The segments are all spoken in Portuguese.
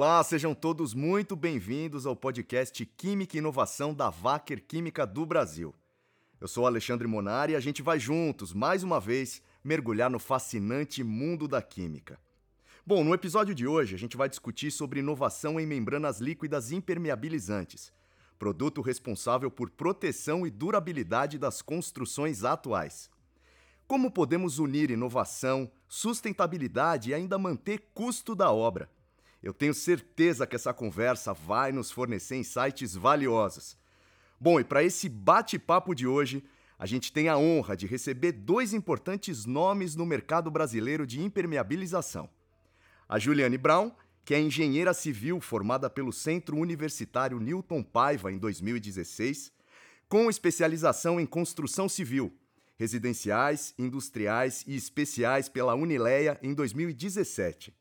Olá, sejam todos muito bem-vindos ao podcast Química e Inovação da Wacker Química do Brasil. Eu sou Alexandre Monari e a gente vai juntos, mais uma vez, mergulhar no fascinante mundo da química. Bom, no episódio de hoje a gente vai discutir sobre inovação em membranas líquidas impermeabilizantes, produto responsável por proteção e durabilidade das construções atuais. Como podemos unir inovação, sustentabilidade e ainda manter custo da obra? Eu tenho certeza que essa conversa vai nos fornecer insights valiosos. Bom, e para esse bate-papo de hoje, a gente tem a honra de receber dois importantes nomes no mercado brasileiro de impermeabilização. A Juliane Brown, que é engenheira civil formada pelo Centro Universitário Newton Paiva em 2016, com especialização em construção civil, residenciais, industriais e especiais pela Unileia em 2017.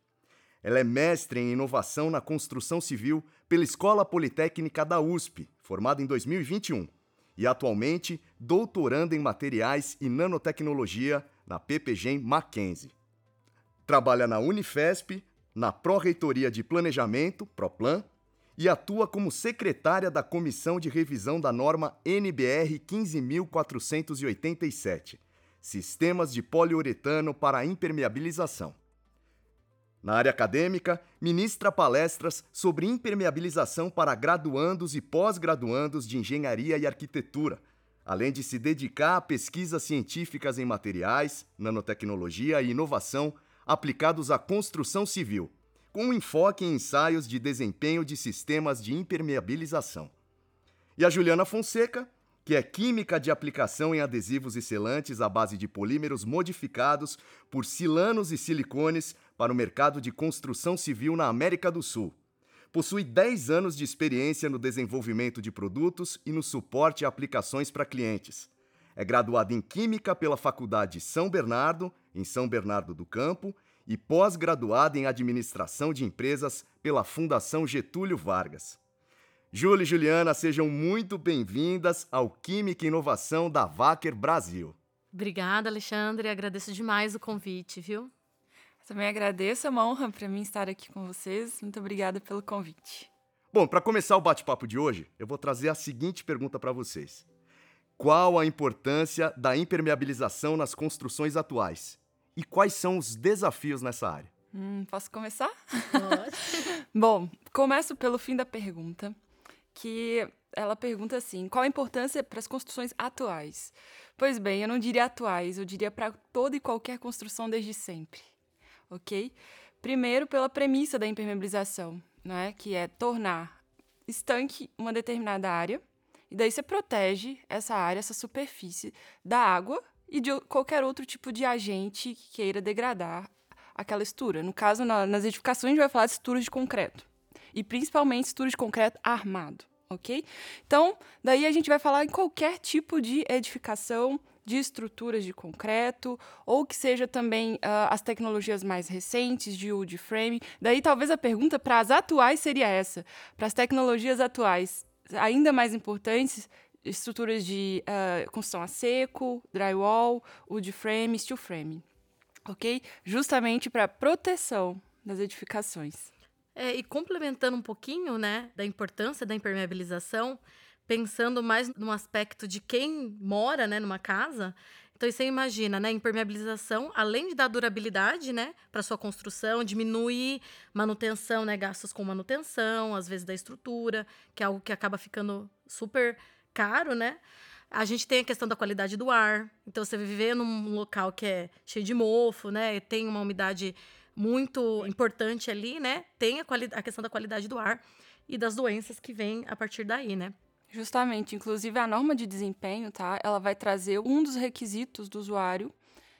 Ela é mestre em inovação na construção civil pela Escola Politécnica da USP, formada em 2021, e atualmente doutoranda em materiais e nanotecnologia na PPGEM Mackenzie. Trabalha na Unifesp, na Pró-Reitoria de Planejamento, PROPLAN, e atua como secretária da Comissão de Revisão da norma NBR 15487, Sistemas de Poliuretano para Impermeabilização. Na área acadêmica, ministra palestras sobre impermeabilização para graduandos e pós-graduandos de engenharia e arquitetura, além de se dedicar a pesquisas científicas em materiais, nanotecnologia e inovação aplicados à construção civil, com enfoque em ensaios de desempenho de sistemas de impermeabilização. E a Juliana Fonseca, que é química de aplicação em adesivos e selantes à base de polímeros modificados por silanos e silicones para o mercado de construção civil na América do Sul. Possui 10 anos de experiência no desenvolvimento de produtos e no suporte a aplicações para clientes. É graduada em Química pela Faculdade São Bernardo, em São Bernardo do Campo, e pós-graduada em Administração de Empresas pela Fundação Getúlio Vargas. Júlia e Juliana, sejam muito bem-vindas ao Química e Inovação da Wacker Brasil. Obrigada, Alexandre. Agradeço demais o convite, viu? Também agradeço, é uma honra para mim estar aqui com vocês. Muito obrigada pelo convite. Bom, para começar o bate-papo de hoje, eu vou trazer a seguinte pergunta para vocês: Qual a importância da impermeabilização nas construções atuais? E quais são os desafios nessa área? Hum, posso começar? Pode. Bom, começo pelo fim da pergunta que ela pergunta assim: qual a importância para as construções atuais? Pois bem, eu não diria atuais, eu diria para toda e qualquer construção desde sempre, ok? Primeiro, pela premissa da impermeabilização, né, que é tornar estanque uma determinada área, e daí você protege essa área, essa superfície, da água e de qualquer outro tipo de agente que queira degradar aquela estrutura. No caso, na, nas edificações, a gente vai falar de estruturas de concreto e principalmente estrutura de concreto armado, ok? Então, daí a gente vai falar em qualquer tipo de edificação de estruturas de concreto, ou que seja também uh, as tecnologias mais recentes de wood frame. Daí talvez a pergunta para as atuais seria essa: para as tecnologias atuais ainda mais importantes, estruturas de uh, construção a seco, drywall, wood frame, steel frame, ok? Justamente para proteção das edificações. É, e complementando um pouquinho, né, da importância da impermeabilização, pensando mais no aspecto de quem mora, né, numa casa. Então, você imagina, né, impermeabilização, além de dar durabilidade, né, para sua construção, diminuir manutenção, né, gastos com manutenção, às vezes da estrutura, que é algo que acaba ficando super caro, né? A gente tem a questão da qualidade do ar. Então, você viver num local que é cheio de mofo, né, tem uma umidade muito importante ali, né? Tem a, a questão da qualidade do ar e das doenças que vêm a partir daí, né? Justamente, inclusive a norma de desempenho, tá? Ela vai trazer um dos requisitos do usuário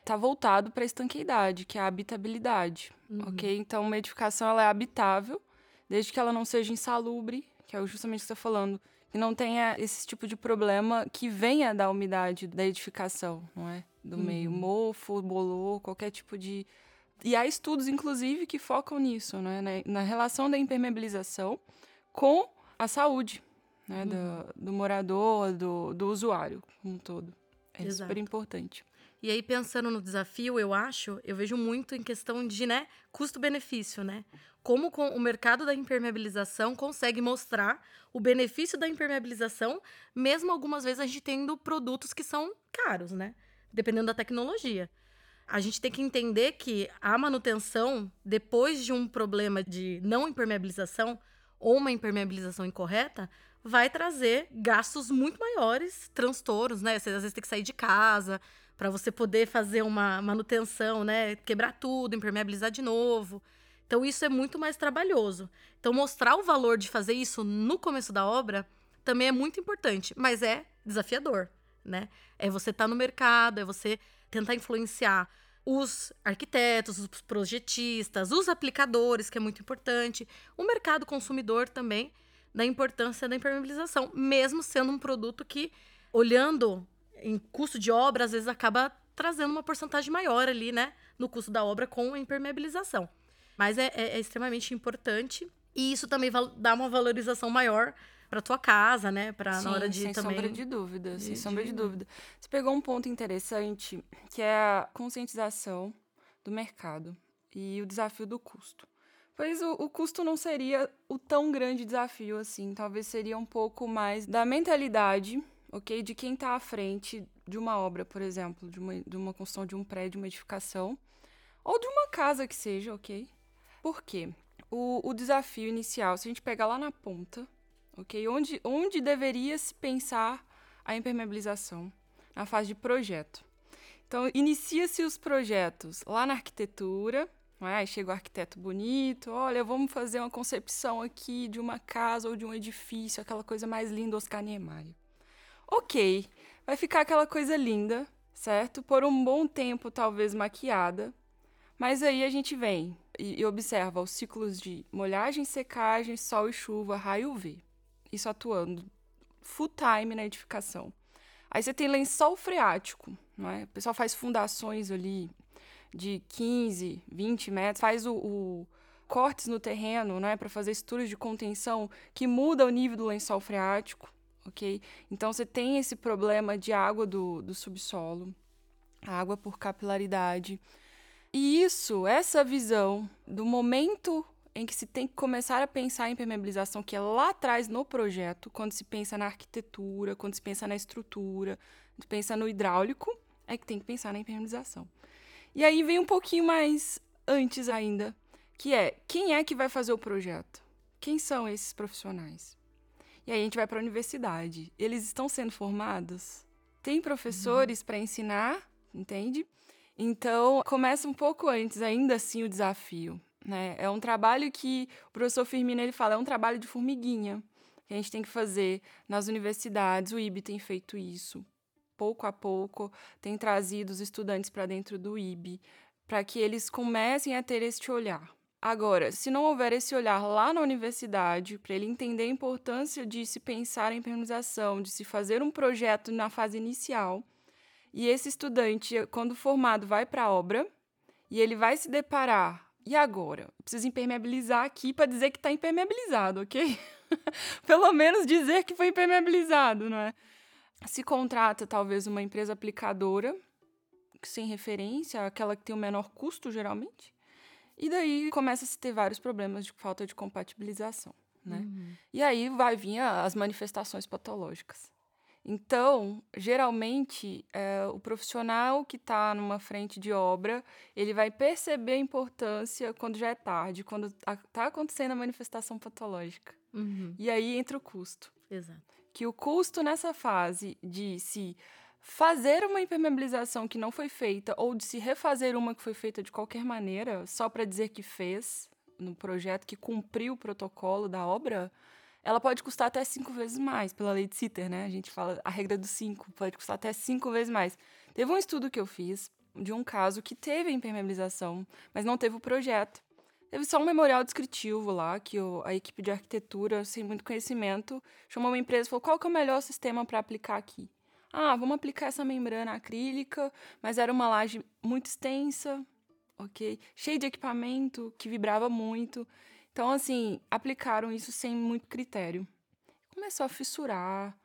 tá voltado para a estanqueidade, que é a habitabilidade, uhum. ok? Então, uma edificação ela é habitável, desde que ela não seja insalubre, que é justamente o que você está falando, que não tenha esse tipo de problema que venha da umidade da edificação, não é? Do uhum. meio mofo, bolor, qualquer tipo de e há estudos, inclusive, que focam nisso, né? na, na relação da impermeabilização com a saúde né? Uhum. Do, do, morador, do, do usuário como um todo. É Exato. super importante. E aí, pensando no desafio, eu acho, eu vejo muito em questão de, né, custo-benefício, né? Como o mercado da impermeabilização consegue mostrar o benefício da impermeabilização, mesmo algumas vezes a gente tendo produtos que são caros, né? Dependendo da tecnologia. A gente tem que entender que a manutenção, depois de um problema de não impermeabilização ou uma impermeabilização incorreta, vai trazer gastos muito maiores, transtornos, né? Você às vezes tem que sair de casa, para você poder fazer uma manutenção, né? Quebrar tudo, impermeabilizar de novo. Então isso é muito mais trabalhoso. Então mostrar o valor de fazer isso no começo da obra também é muito importante, mas é desafiador, né? É você estar tá no mercado, é você tentar influenciar os arquitetos, os projetistas, os aplicadores, que é muito importante, o mercado consumidor também, da importância da impermeabilização, mesmo sendo um produto que, olhando em custo de obra, às vezes acaba trazendo uma porcentagem maior ali, né, no custo da obra com a impermeabilização. Mas é, é, é extremamente importante e isso também dá uma valorização maior para tua casa, né, para na hora de sem também sombra de dúvida, sem sombra de dúvida. Você pegou um ponto interessante que é a conscientização do mercado e o desafio do custo. Pois o, o, custo não seria o tão grande desafio assim, talvez seria um pouco mais da mentalidade ok? De quem está à frente de uma obra, por exemplo, de uma, de uma construção de um prédio, uma edificação, ou de uma casa que seja, ok? Por quê? O, o desafio inicial, se a gente pegar lá na ponta, ok? Onde, onde deveria se pensar a impermeabilização? Na fase de projeto. Então, inicia-se os projetos lá na arquitetura, não é? Aí chega o arquiteto bonito, olha, vamos fazer uma concepção aqui de uma casa ou de um edifício, aquela coisa mais linda, Oscar Niemeyer ok, vai ficar aquela coisa linda, certo? Por um bom tempo, talvez maquiada. Mas aí a gente vem e, e observa os ciclos de molhagem, secagem, sol e chuva, raio V. Isso atuando full time na edificação. Aí você tem lençol freático, não é? O pessoal faz fundações ali de 15, 20 metros, faz o, o cortes no terreno, né, para fazer estruturas de contenção que muda o nível do lençol freático ok? Então você tem esse problema de água do, do subsolo, água por capilaridade. E isso, essa visão do momento em que se tem que começar a pensar em permeabilização, que é lá atrás no projeto, quando se pensa na arquitetura, quando se pensa na estrutura, se pensa no hidráulico, é que tem que pensar na impermeabilização. E aí vem um pouquinho mais antes ainda, que é quem é que vai fazer o projeto? Quem são esses profissionais? E aí a gente vai para a universidade. Eles estão sendo formados? Tem professores uhum. para ensinar, entende? Então, começa um pouco antes, ainda assim, o desafio. Né? É um trabalho que o professor Firmino ele fala, é um trabalho de formiguinha que a gente tem que fazer nas universidades. O IB tem feito isso. Pouco a pouco, tem trazido os estudantes para dentro do IB, para que eles comecem a ter este olhar. Agora, se não houver esse olhar lá na universidade, para ele entender a importância de se pensar em permização, de se fazer um projeto na fase inicial, e esse estudante, quando formado, vai para a obra, e ele vai se deparar. E agora? Eu preciso impermeabilizar aqui para dizer que está impermeabilizado, ok? Pelo menos dizer que foi impermeabilizado, não é? Se contrata talvez uma empresa aplicadora, sem referência, aquela que tem o menor custo geralmente, e daí começa a se ter vários problemas de falta de compatibilização, né? Uhum. E aí vai vir as manifestações patológicas. Então, geralmente, é, o profissional que está numa frente de obra, ele vai perceber a importância quando já é tarde, quando está acontecendo a manifestação patológica. Uhum. E aí entra o custo. Exato. Que o custo nessa fase de se fazer uma impermeabilização que não foi feita ou de se refazer uma que foi feita de qualquer maneira, só para dizer que fez no projeto, que cumpriu o protocolo da obra, ela pode custar até cinco vezes mais, pela lei de Sitter, né? A gente fala a regra dos cinco, pode custar até cinco vezes mais. Teve um estudo que eu fiz de um caso que teve impermeabilização, mas não teve o projeto. Teve só um memorial descritivo lá, que o, a equipe de arquitetura, sem muito conhecimento, chamou uma empresa e falou: qual que é o melhor sistema para aplicar aqui? Ah, vamos aplicar essa membrana acrílica, mas era uma laje muito extensa, ok? Cheia de equipamento, que vibrava muito. Então, assim, aplicaram isso sem muito critério. Começou a fissurar,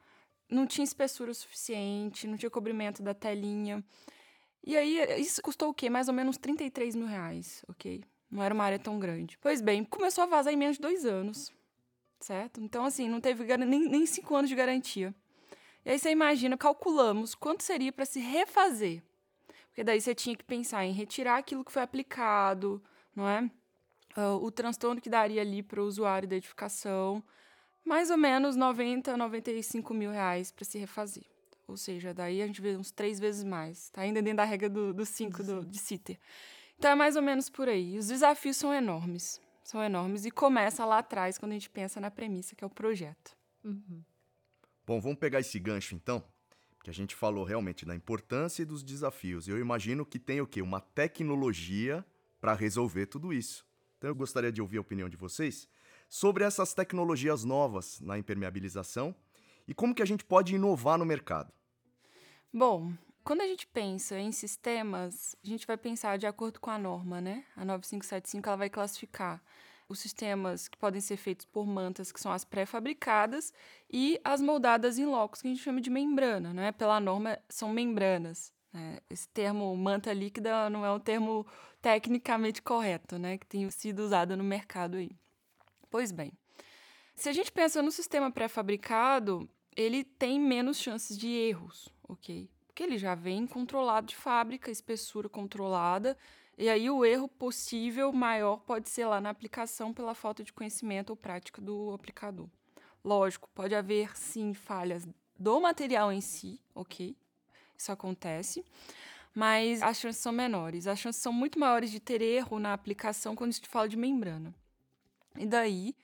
não tinha espessura suficiente, não tinha cobrimento da telinha. E aí, isso custou o quê? Mais ou menos 33 mil reais, ok? Não era uma área tão grande. Pois bem, começou a vazar em menos de dois anos, certo? Então, assim, não teve nem, nem cinco anos de garantia. E aí você imagina, calculamos quanto seria para se refazer. Porque daí você tinha que pensar em retirar aquilo que foi aplicado, não é? Uh, o transtorno que daria ali para o usuário da edificação. Mais ou menos 90, 95 mil reais para se refazer. Ou seja, daí a gente vê uns três vezes mais. Tá ainda dentro da regra do, do cinco do, de CITER. Então é mais ou menos por aí. Os desafios são enormes. São enormes. E começa lá atrás, quando a gente pensa na premissa, que é o projeto. Uhum. Bom, vamos pegar esse gancho então, que a gente falou realmente da importância e dos desafios. Eu imagino que tem o quê? Uma tecnologia para resolver tudo isso. Então eu gostaria de ouvir a opinião de vocês sobre essas tecnologias novas na impermeabilização e como que a gente pode inovar no mercado. Bom, quando a gente pensa em sistemas, a gente vai pensar de acordo com a norma, né? A 9575 ela vai classificar os sistemas que podem ser feitos por mantas, que são as pré-fabricadas, e as moldadas em locos, que a gente chama de membrana, né? Pela norma, são membranas. Né? Esse termo manta líquida não é um termo tecnicamente correto, né? Que tem sido usado no mercado aí. Pois bem, se a gente pensa no sistema pré-fabricado, ele tem menos chances de erros, ok? Porque ele já vem controlado de fábrica, espessura controlada, e aí o erro possível maior pode ser lá na aplicação pela falta de conhecimento ou prática do aplicador. Lógico, pode haver sim falhas do material em si, ok? Isso acontece, mas as chances são menores. As chances são muito maiores de ter erro na aplicação quando a gente fala de membrana. E daí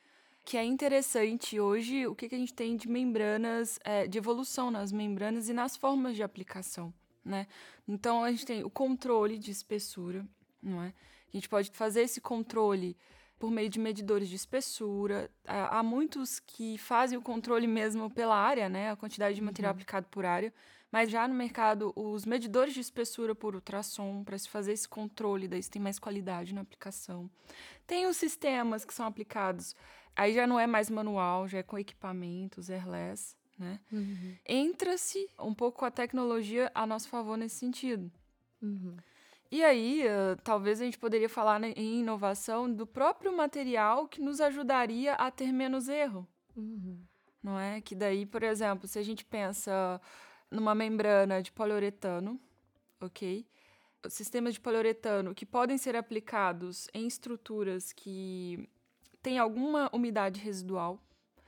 que é interessante hoje o que, que a gente tem de membranas, é, de evolução nas membranas e nas formas de aplicação. Né? Então a gente tem o controle de espessura, não é? A gente pode fazer esse controle por meio de medidores de espessura. Há muitos que fazem o controle mesmo pela área, né? A quantidade de material uhum. aplicado por área. Mas já no mercado, os medidores de espessura por ultrassom, para se fazer esse controle, daí você tem mais qualidade na aplicação. Tem os sistemas que são aplicados, aí já não é mais manual, já é com equipamentos, airless, né? Uhum. Entra-se um pouco a tecnologia a nosso favor nesse sentido. Uhum. E aí, uh, talvez a gente poderia falar né, em inovação do próprio material que nos ajudaria a ter menos erro. Uhum. Não é? Que daí, por exemplo, se a gente pensa numa membrana de poliuretano, ok? Sistemas de poliuretano que podem ser aplicados em estruturas que têm alguma umidade residual.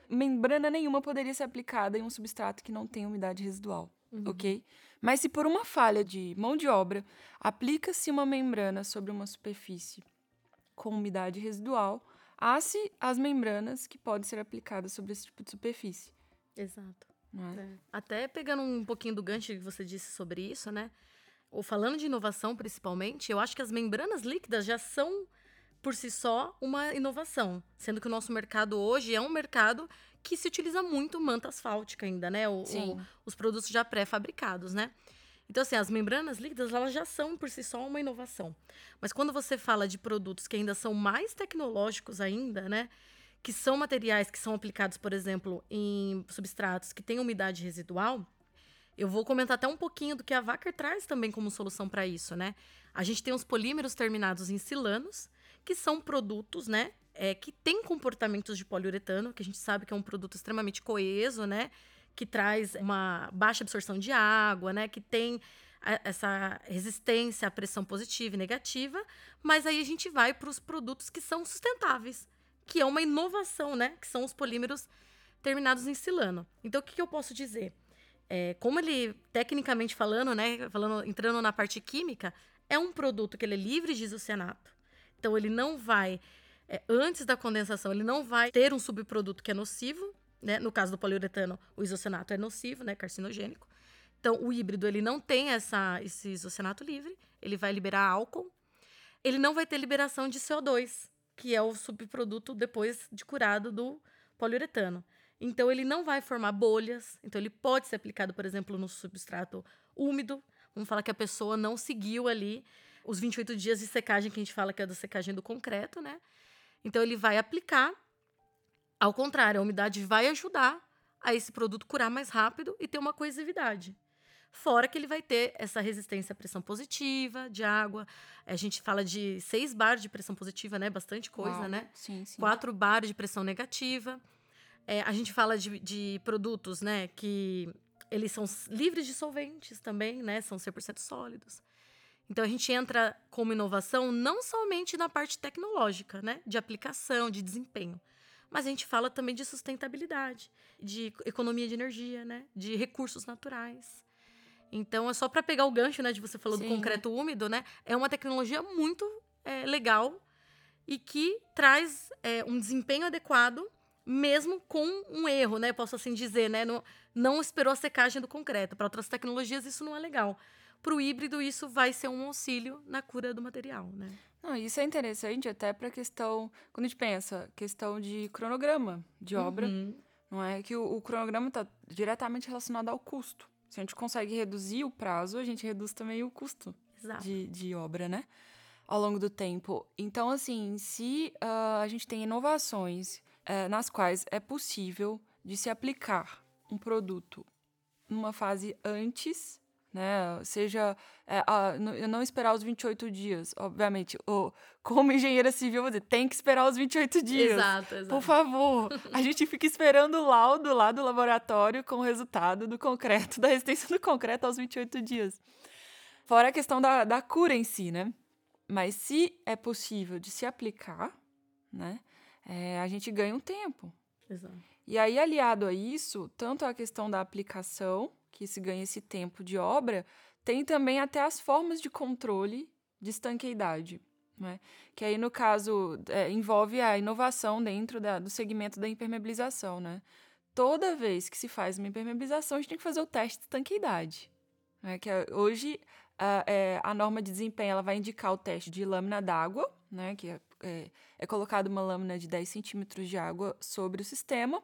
Membrana nenhuma poderia ser aplicada em um substrato que não tem umidade residual, uhum. ok? Mas se por uma falha de mão de obra aplica-se uma membrana sobre uma superfície com umidade residual, há-se as membranas que podem ser aplicadas sobre esse tipo de superfície. Exato. É? É. Até pegando um pouquinho do gancho que você disse sobre isso, né? Ou falando de inovação principalmente, eu acho que as membranas líquidas já são por si só uma inovação, sendo que o nosso mercado hoje é um mercado que se utiliza muito manta asfáltica ainda, né? O, o, os produtos já pré-fabricados, né? Então, assim, as membranas líquidas, elas já são por si só uma inovação. Mas quando você fala de produtos que ainda são mais tecnológicos ainda, né? Que são materiais que são aplicados, por exemplo, em substratos que têm umidade residual, eu vou comentar até um pouquinho do que a Wacker traz também como solução para isso, né? A gente tem os polímeros terminados em silanos, que são produtos, né? é, que tem comportamentos de poliuretano, que a gente sabe que é um produto extremamente coeso, né? Que traz uma baixa absorção de água, né? Que tem a, essa resistência à pressão positiva e negativa. Mas aí a gente vai para os produtos que são sustentáveis, que é uma inovação, né? Que são os polímeros terminados em silano. Então, o que, que eu posso dizer? É, como ele, tecnicamente falando, né? Falando, entrando na parte química, é um produto que ele é livre de isocianato. Então, ele não vai é, antes da condensação, ele não vai ter um subproduto que é nocivo, né? No caso do poliuretano, o isocianato é nocivo, né? Carcinogênico. Então, o híbrido, ele não tem essa, esse isocianato livre, ele vai liberar álcool. Ele não vai ter liberação de CO2, que é o subproduto depois de curado do poliuretano. Então, ele não vai formar bolhas. Então, ele pode ser aplicado, por exemplo, no substrato úmido. Vamos falar que a pessoa não seguiu ali os 28 dias de secagem, que a gente fala que é da secagem do concreto, né? Então ele vai aplicar. Ao contrário, a umidade vai ajudar a esse produto curar mais rápido e ter uma coesividade. Fora que ele vai ter essa resistência à pressão positiva de água. A gente fala de 6 bar de pressão positiva, né? Bastante coisa, Uau. né? Sim, sim. 4 bar de pressão negativa. É, a gente fala de, de produtos, né? Que eles são livres de solventes também, né? São 100% sólidos. Então a gente entra como inovação não somente na parte tecnológica, né? De aplicação, de desempenho. Mas a gente fala também de sustentabilidade, de economia de energia, né? De recursos naturais. Então é só para pegar o gancho, né? De você falou do Sim. concreto úmido, né? É uma tecnologia muito é, legal e que traz é, um desempenho adequado, mesmo com um erro, né? Posso assim dizer, né? Não, não esperou a secagem do concreto. Para outras tecnologias isso não é legal. Para o híbrido isso vai ser um auxílio na cura do material, né? Não, isso é interessante até para questão, quando a gente pensa, questão de cronograma de obra, Uhum. não é que o, o cronograma está diretamente relacionado ao custo. Se a gente consegue reduzir o prazo, a gente reduz também o custo Exato. de, de obra, né? Ao longo do tempo. Então, assim, se ah, a gente tem inovações eh, nas quais é possível de se aplicar um produto numa fase antes, né? Seja ah, n- eu não esperar os 28 dias, obviamente. O, como engenheira civil, tem que esperar os 28 dias. Exato, exato. Por favor, a gente fica esperando o laudo lá do laboratório com o resultado do concreto, da resistência do concreto aos 28 dias. Fora a questão da, da cura em si, né? Mas se é possível de se aplicar, né? é, a gente ganha um tempo. Exato. E aí, aliado a isso, tanto a questão da aplicação, que se ganha esse tempo de obra, tem também até as formas de controle de estanqueidade. Né? Que aí, no caso, é, envolve a inovação dentro da- do segmento da impermeabilização. Né? Toda vez que se faz uma impermeabilização, a gente tem que fazer o teste de estanqueidade. Né? Que é- hoje, a, é, a norma de desempenho ela vai indicar o teste de lâmina d'água, né? que é, é, é colocado uma lâmina de 10 centímetros de água sobre o sistema.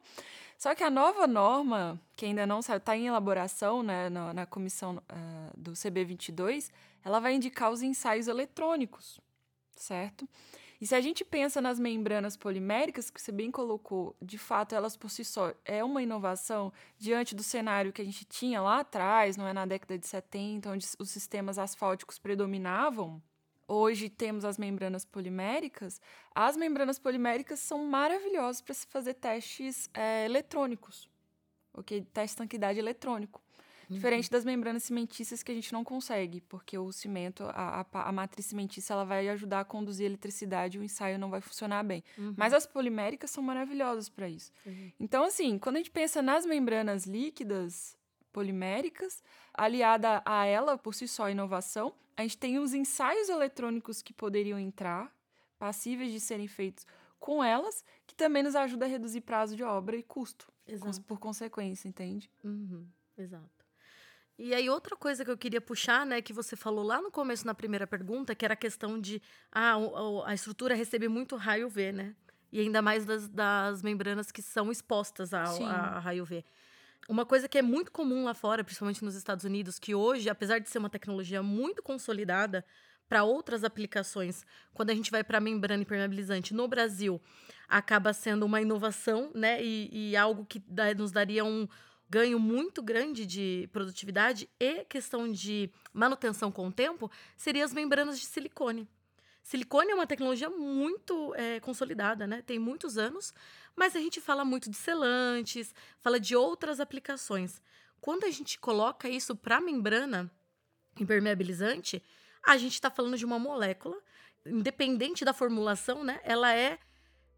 Só que a nova norma, que ainda não está em elaboração né, na, na comissão ah, do CB22, ela vai indicar os ensaios eletrônicos, certo? E se a gente pensa nas membranas poliméricas, que você bem colocou, de fato, elas por si só é uma inovação diante do cenário que a gente tinha lá atrás, não é na década de 70, onde os sistemas asfálticos predominavam. Hoje temos as membranas poliméricas. As membranas poliméricas são maravilhosas para se fazer testes eh, eletrônicos, ok? Teste de estanquidade eletrônico. Diferente das membranas cimentícias que a gente não consegue, porque o cimento, a, a, a matriz cimentícia, ela vai ajudar a conduzir a eletricidade e o ensaio não vai funcionar bem. Mas as poliméricas são maravilhosas para isso. Uhum. Então, assim, quando a gente pensa nas membranas líquidas poliméricas, aliada a ela por si só a inovação, a gente tem os ensaios eletrônicos que poderiam entrar, passíveis de serem feitos com elas, que também nos ajuda a reduzir prazo de obra e custo, Exato. por consequência, entende? Uhum, exato. E aí, outra coisa que eu queria puxar, né, que você falou lá no começo, na primeira pergunta, que era a questão de ah, a estrutura recebe muito raio UV, né? E ainda mais das, das membranas que são expostas ao, Sim. a raio UV. Uma coisa que é muito comum lá fora, principalmente nos Estados Unidos, que hoje, apesar de ser uma tecnologia muito consolidada para outras aplicações, quando a gente vai para membrana impermeabilizante no Brasil, acaba sendo uma inovação, né? E, e algo que dá- nos daria um ganho muito grande de produtividade e questão de manutenção com o tempo, seria as membranas de silicone. Silicone é uma tecnologia muito eh, consolidada, né? Tem muitos anos, mas a gente fala muito de selantes, fala de outras aplicações. Quando a gente coloca isso para membrana impermeabilizante, a gente está falando de uma molécula, independente da formulação, né? Ela é,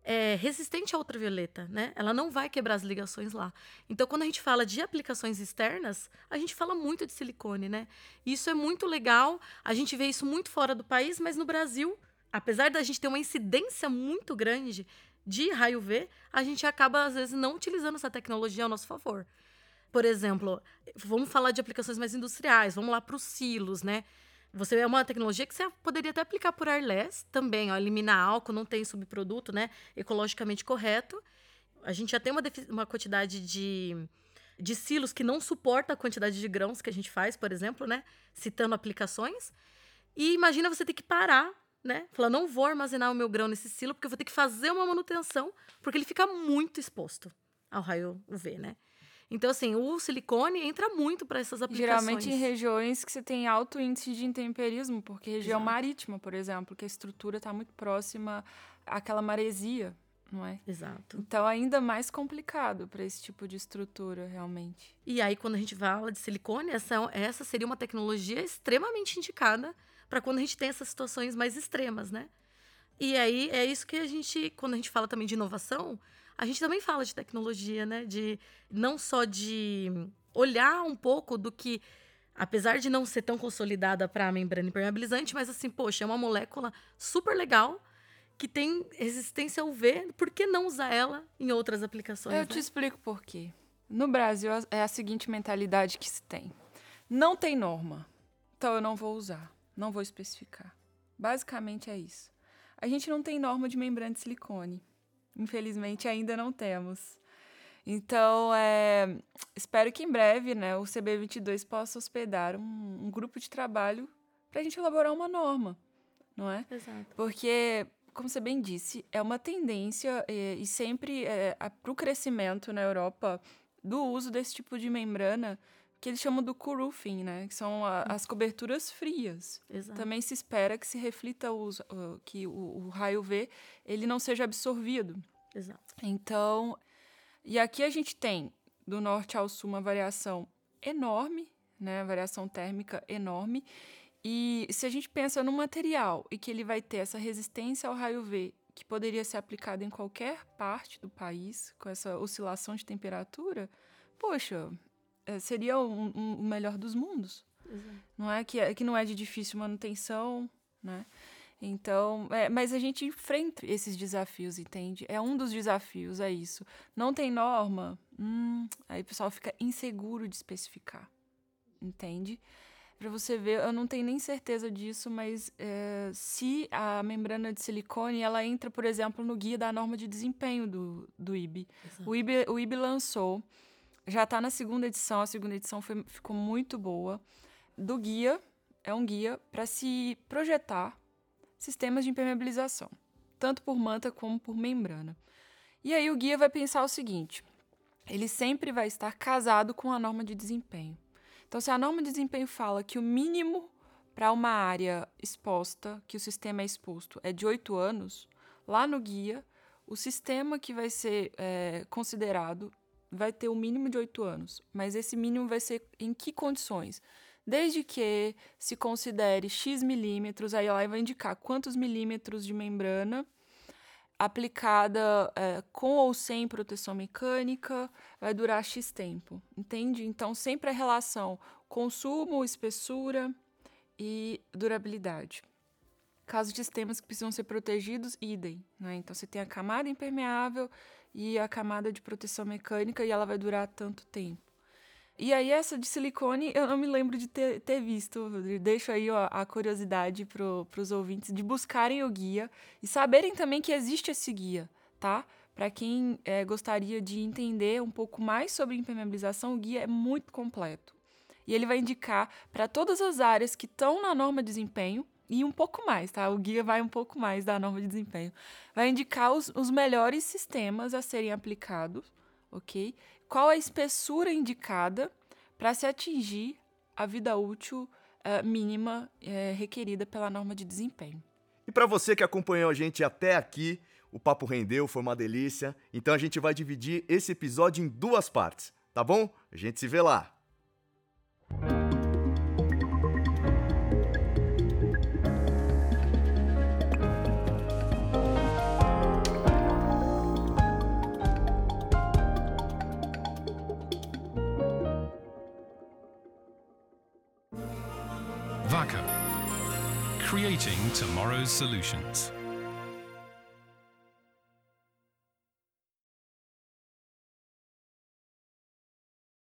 é resistente à ultravioleta, né? Ela não vai quebrar as ligações lá. Então, quando a gente fala de aplicações externas, a gente fala muito de silicone, né? Isso é muito legal. A gente vê isso muito fora do país, mas no Brasil, apesar da gente ter uma incidência muito grande de raio V, a gente acaba, às vezes, não utilizando essa tecnologia ao nosso favor. Por exemplo, vamos falar de aplicações mais industriais, vamos lá para os silos, né? Você é uma tecnologia que você poderia até aplicar por airless também, ó, eliminar álcool, não tem subproduto, né? Ecologicamente correto. A gente já tem uma, uma quantidade de, de silos que não suporta a quantidade de grãos que a gente faz, por exemplo, né? Citando aplicações. E imagina você ter que parar, né? Falar, não vou armazenar o meu grão nesse silo, porque eu vou ter que fazer uma manutenção, porque ele fica muito exposto ao raio UV, né? Então, assim, o silicone entra muito para essas aplicações. Geralmente em regiões que você tem alto índice de intemperismo, porque região Exato. marítima, por exemplo, que a estrutura está muito próxima àquela maresia, não é? Exato. Então, ainda mais complicado para esse tipo de estrutura, realmente. E aí, quando a gente fala de silicone, essa, essa seria uma tecnologia extremamente indicada para quando a gente tem essas situações mais extremas, né? E aí, é isso que a gente, quando a gente fala também de inovação, a gente também fala de tecnologia, né? De não só de olhar um pouco do que, apesar de não ser tão consolidada para a membrana impermeabilizante, mas assim, poxa, é uma molécula super legal que tem resistência ao UV, por que não usar ela em outras aplicações? Eu né? te explico por quê. No Brasil é a seguinte mentalidade que se tem: não tem norma, então eu não vou usar, não vou especificar. Basicamente é isso. A gente não tem norma de membrana de silicone. Infelizmente ainda não temos. Então, é, espero que em breve né, o CB22 possa hospedar um, um grupo de trabalho para a gente elaborar uma norma, não é? Exato. Porque, como você bem disse, é uma tendência e sempre para o crescimento na Europa do uso desse tipo de membrana que eles chamam do co-roofing, né? Que são a- as coberturas frias. Exato. Também se espera que se reflita os- o- que o, o raio V ele não seja absorvido. Exato. Então, e aqui a gente tem do norte ao sul uma variação enorme, né? Variação térmica enorme. E se a gente pensa num material e que ele vai ter essa resistência ao raio V, que poderia ser aplicado em qualquer parte do país, com essa oscilação de temperatura, poxa, eh, seria um- um- o melhor dos mundos Exato. não é que, é que não é de difícil manutenção, né? Então, é, mas a gente enfrenta esses desafios, entende? É um dos desafios, é isso. Não tem norma, hum, aí o pessoal fica inseguro de especificar, entende? Para você ver, eu não tenho nem certeza disso, mas é, se a membrana de silicone ela entra, por exemplo, no guia da norma de desempenho do, do IB. Exato. O IB, o IB lançou, já está na segunda edição, a segunda edição foi, ficou muito boa. Do guia, é um guia para se projetar sistemas de impermeabilização, tanto por manta como por membrana. E aí o guia vai pensar o seguinte: ele sempre vai estar casado com a norma de desempenho. Então, se a norma de desempenho fala que o mínimo para uma área exposta, que o sistema é exposto, é de 8 anos, lá no guia, o sistema que vai ser é, considerado vai ter o mínimo de 8 anos. Mas esse mínimo vai ser em que condições? Desde que se considere X milímetros, aí ela vai indicar quantos milímetros de membrana aplicada é, com ou sem proteção mecânica vai durar X tempo, entende? Então, sempre a relação consumo, espessura e durabilidade. Caso de sistemas que precisam ser protegidos, idem. Né? Então, você tem a camada impermeável e a camada de proteção mecânica e ela vai durar tanto tempo. E aí, essa de silicone, eu não me lembro de ter, ter visto. Deixo aí ó, a curiosidade para os ouvintes de buscarem o guia e saberem também que existe esse guia, tá? Para quem é, gostaria de entender um pouco mais sobre impermeabilização, o guia é muito completo. E ele vai indicar para todas as áreas que estão na norma de desempenho e um pouco mais, tá? O guia vai um pouco mais da norma de desempenho. Vai indicar os, os melhores sistemas a serem aplicados, ok? Qual a espessura indicada para se atingir a vida útil uh, mínima uh, requerida pela norma de desempenho. E para você que acompanhou a gente até aqui, o papo rendeu, foi uma delícia. Então a gente vai dividir esse episódio em duas partes, tá bom? A gente se vê lá. Tomorrow's solutions.